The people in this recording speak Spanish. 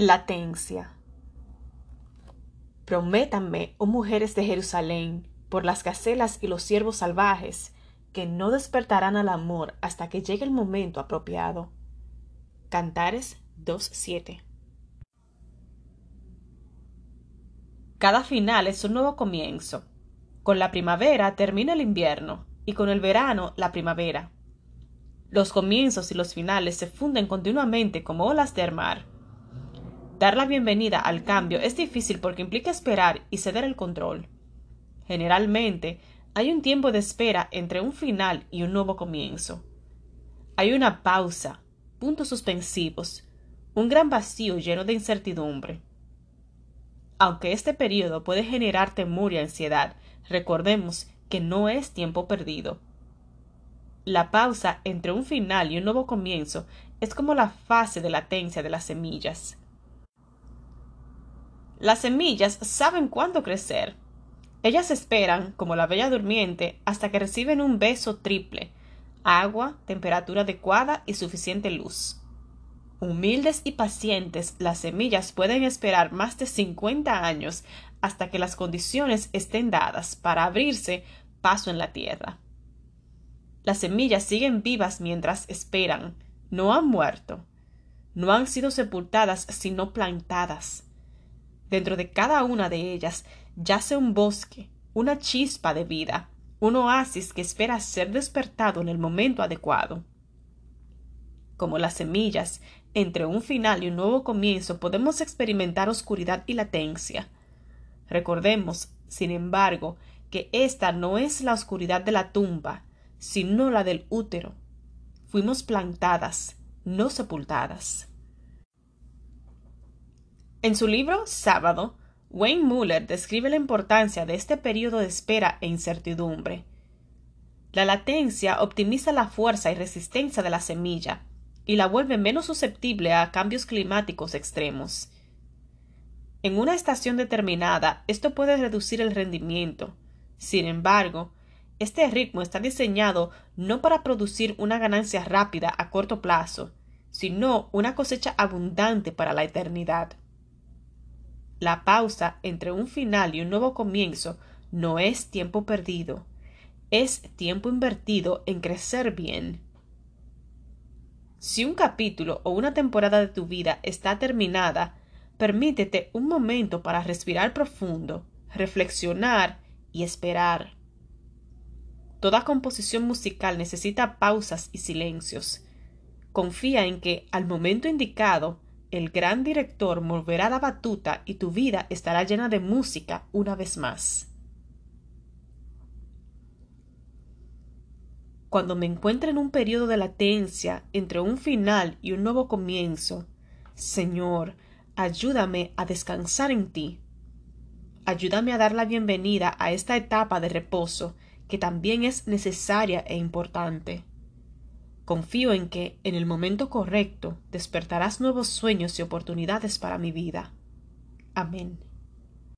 Latencia. Prométanme, oh mujeres de Jerusalén, por las gacelas y los ciervos salvajes, que no despertarán al amor hasta que llegue el momento apropiado. Cantares 2.7 Cada final es un nuevo comienzo. Con la primavera termina el invierno y con el verano la primavera. Los comienzos y los finales se funden continuamente como olas del mar Dar la bienvenida al cambio es difícil porque implica esperar y ceder el control. Generalmente, hay un tiempo de espera entre un final y un nuevo comienzo. Hay una pausa, puntos suspensivos, un gran vacío lleno de incertidumbre. Aunque este periodo puede generar temor y ansiedad, recordemos que no es tiempo perdido. La pausa entre un final y un nuevo comienzo es como la fase de latencia de las semillas. Las semillas saben cuándo crecer. Ellas esperan, como la bella durmiente, hasta que reciben un beso triple agua, temperatura adecuada y suficiente luz. Humildes y pacientes, las semillas pueden esperar más de cincuenta años hasta que las condiciones estén dadas para abrirse paso en la tierra. Las semillas siguen vivas mientras esperan, no han muerto, no han sido sepultadas sino plantadas. Dentro de cada una de ellas yace un bosque, una chispa de vida, un oasis que espera ser despertado en el momento adecuado. Como las semillas, entre un final y un nuevo comienzo podemos experimentar oscuridad y latencia. Recordemos, sin embargo, que esta no es la oscuridad de la tumba, sino la del útero. Fuimos plantadas, no sepultadas. En su libro Sábado, Wayne Muller describe la importancia de este periodo de espera e incertidumbre. La latencia optimiza la fuerza y resistencia de la semilla y la vuelve menos susceptible a cambios climáticos extremos. En una estación determinada, esto puede reducir el rendimiento. Sin embargo, este ritmo está diseñado no para producir una ganancia rápida a corto plazo, sino una cosecha abundante para la eternidad. La pausa entre un final y un nuevo comienzo no es tiempo perdido, es tiempo invertido en crecer bien. Si un capítulo o una temporada de tu vida está terminada, permítete un momento para respirar profundo, reflexionar y esperar. Toda composición musical necesita pausas y silencios. Confía en que, al momento indicado, el gran director moverá la batuta y tu vida estará llena de música una vez más. Cuando me encuentre en un periodo de latencia entre un final y un nuevo comienzo, Señor, ayúdame a descansar en ti. Ayúdame a dar la bienvenida a esta etapa de reposo que también es necesaria e importante. Confío en que, en el momento correcto, despertarás nuevos sueños y oportunidades para mi vida. Amén.